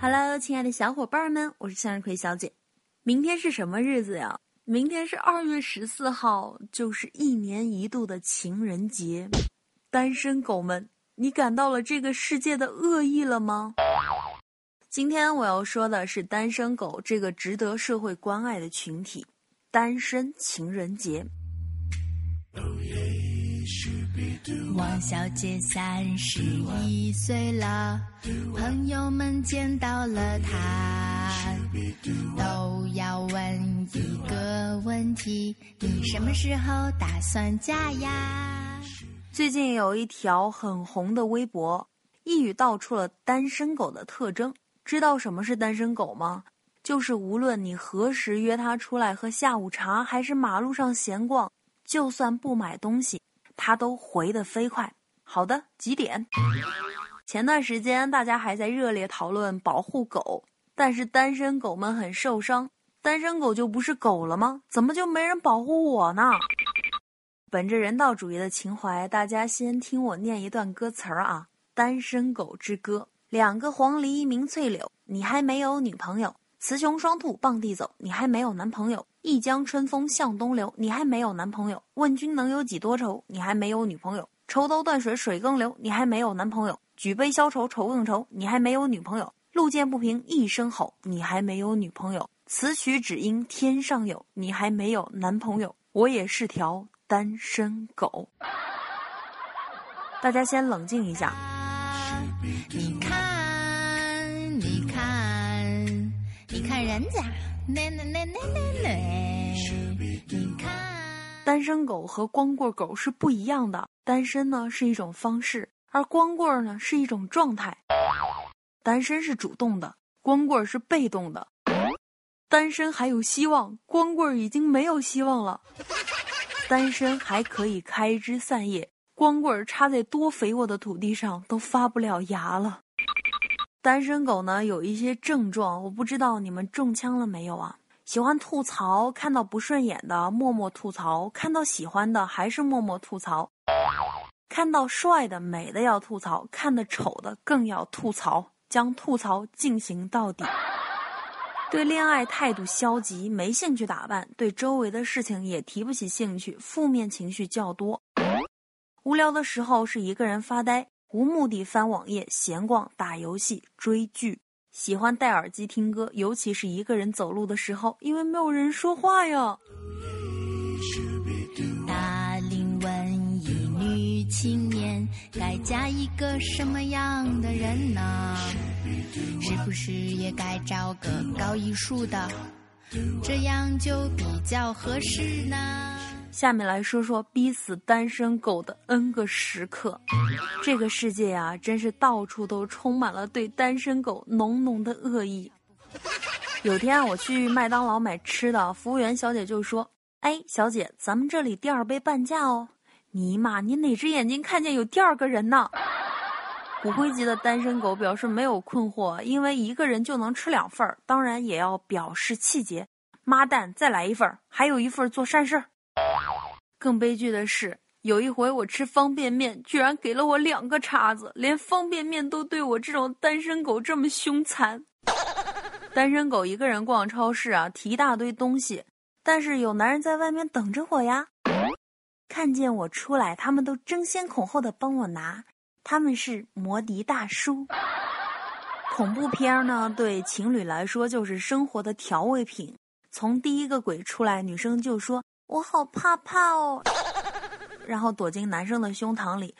Hello，亲爱的小伙伴们，我是向日葵小姐。明天是什么日子呀？明天是二月十四号，就是一年一度的情人节。单身狗们，你感到了这个世界的恶意了吗？今天我要说的是单身狗这个值得社会关爱的群体——单身情人节。王小姐三十一岁了，朋友们见到了她，都要问一个问题：你什么时候打算嫁呀？最近有一条很红的微博，一语道出了单身狗的特征。知道什么是单身狗吗？就是无论你何时约他出来喝下午茶，还是马路上闲逛，就算不买东西。他都回得飞快。好的，几点？前段时间大家还在热烈讨论保护狗，但是单身狗们很受伤。单身狗就不是狗了吗？怎么就没人保护我呢？本着人道主义的情怀，大家先听我念一段歌词儿啊，《单身狗之歌》：两个黄鹂鸣翠柳，你还没有女朋友；雌雄双兔傍地走，你还没有男朋友。一江春风向东流，你还没有男朋友。问君能有几多愁？你还没有女朋友。抽刀断水水更流，你还没有男朋友。举杯消愁愁更愁，你还没有女朋友。路见不平一声吼，你还没有女朋友。此曲只应天上有，你还没有男朋友。我也是条单身狗。大家先冷静一下。家。看，单身狗和光棍狗是不一样的。单身呢是一种方式，而光棍呢是一种状态。单身是主动的，光棍是被动的。单身还有希望，光棍已经没有希望了。单身还可以开枝散叶，光棍插在多肥沃的土地上都发不了芽了。单身狗呢有一些症状，我不知道你们中枪了没有啊？喜欢吐槽，看到不顺眼的默默吐槽，看到喜欢的还是默默吐槽，看到帅的美的要吐槽，看得丑的更要吐槽，将吐槽进行到底。对恋爱态度消极，没兴趣打扮，对周围的事情也提不起兴趣，负面情绪较多。无聊的时候是一个人发呆。无目的翻网页、闲逛、打游戏、追剧，喜欢戴耳机听歌，尤其是一个人走路的时候，因为没有人说话呀。大龄文艺女青年该嫁一个什么样的人呢？是不是也该找个搞艺术的，这样就比较合适呢？下面来说说逼死单身狗的 N 个时刻。这个世界啊，真是到处都充满了对单身狗浓浓的恶意。有天，我去麦当劳买吃的，服务员小姐就说：“哎，小姐，咱们这里第二杯半价哦。”尼玛，你哪只眼睛看见有第二个人呢？骨灰级的单身狗表示没有困惑，因为一个人就能吃两份儿，当然也要表示气节。妈蛋，再来一份儿，还有一份做善事儿。更悲剧的是，有一回我吃方便面，居然给了我两个叉子，连方便面都对我这种单身狗这么凶残。单身狗一个人逛超市啊，提一大堆东西，但是有男人在外面等着我呀。看见我出来，他们都争先恐后的帮我拿，他们是摩的大叔。恐怖片呢，对情侣来说就是生活的调味品。从第一个鬼出来，女生就说。我好怕怕哦，然后躲进男生的胸膛里，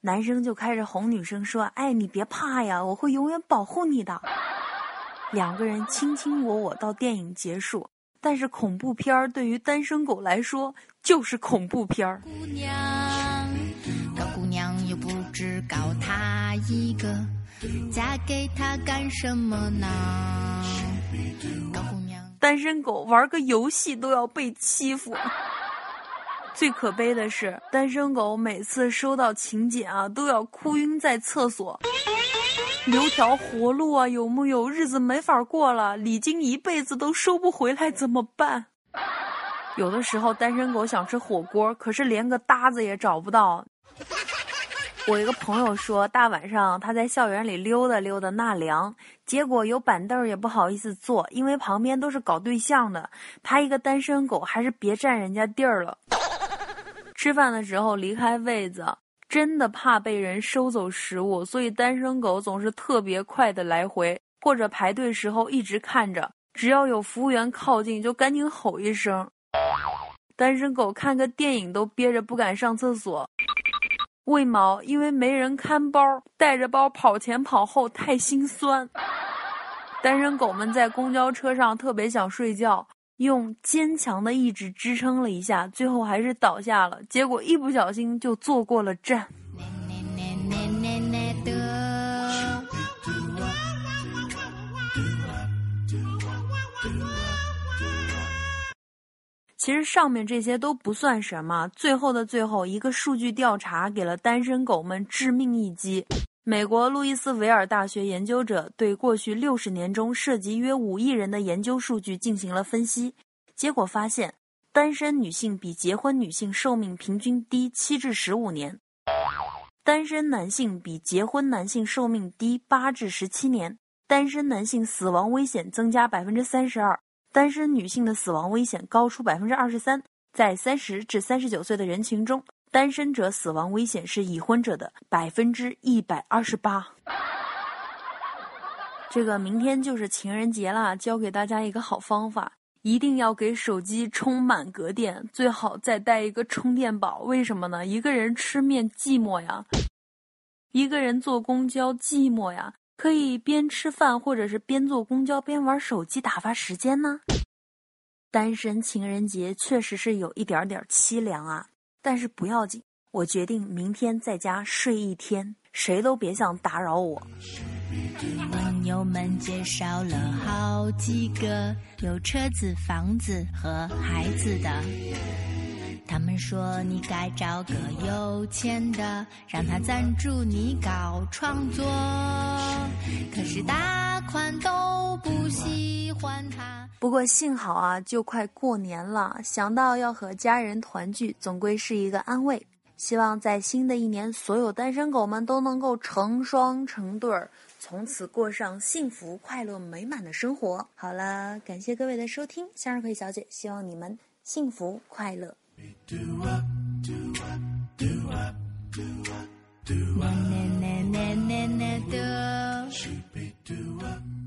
男生就开始哄女生说：“哎，你别怕呀，我会永远保护你的。”两个人卿卿我我到电影结束，但是恐怖片儿对于单身狗来说就是恐怖片儿。姑娘，高姑娘又不知高他一个，嫁给他干什么呢？高姑娘。单身狗玩个游戏都要被欺负。最可悲的是，单身狗每次收到请柬啊，都要哭晕在厕所。留条活路啊，有木有？日子没法过了，礼金一辈子都收不回来，怎么办？有的时候，单身狗想吃火锅，可是连个搭子也找不到。我一个朋友说，大晚上他在校园里溜达溜达纳凉，结果有板凳也不好意思坐，因为旁边都是搞对象的。他一个单身狗，还是别占人家地儿了。吃饭的时候离开位子，真的怕被人收走食物，所以单身狗总是特别快的来回，或者排队时候一直看着，只要有服务员靠近就赶紧吼一声。单身狗看个电影都憋着不敢上厕所。为毛？因为没人看包，带着包跑前跑后太心酸。单身狗们在公交车上特别想睡觉。用坚强的意志支撑了一下，最后还是倒下了。结果一不小心就坐过了站。其实上面这些都不算什么，最后的最后，一个数据调查给了单身狗们致命一击。美国路易斯维尔大学研究者对过去六十年中涉及约五亿人的研究数据进行了分析，结果发现，单身女性比结婚女性寿命平均低七至十五年，单身男性比结婚男性寿命低八至十七年，单身男性死亡危险增加百分之三十二，单身女性的死亡危险高出百分之二十三，在三十至三十九岁的人群中。单身者死亡危险是已婚者的百分之一百二十八。这个明天就是情人节啦，教给大家一个好方法，一定要给手机充满格电，最好再带一个充电宝。为什么呢？一个人吃面寂寞呀，一个人坐公交寂寞呀，可以边吃饭或者是边坐公交边玩手机打发时间呢。单身情人节确实是有一点点凄凉啊。但是不要紧，我决定明天在家睡一天，谁都别想打扰我。朋友们介绍了好几个有车子、房子和孩子的，他们说你该找个有钱的，让他赞助你搞创作。可是大款都不喜欢他。不过幸好啊，就快过年了，想到要和家人团聚，总归是一个安慰。希望在新的一年，所有单身狗们都能够成双成对儿，从此过上幸福、快乐、美满的生活。好了，感谢各位的收听，向日葵小姐希望你们幸福快乐。do up.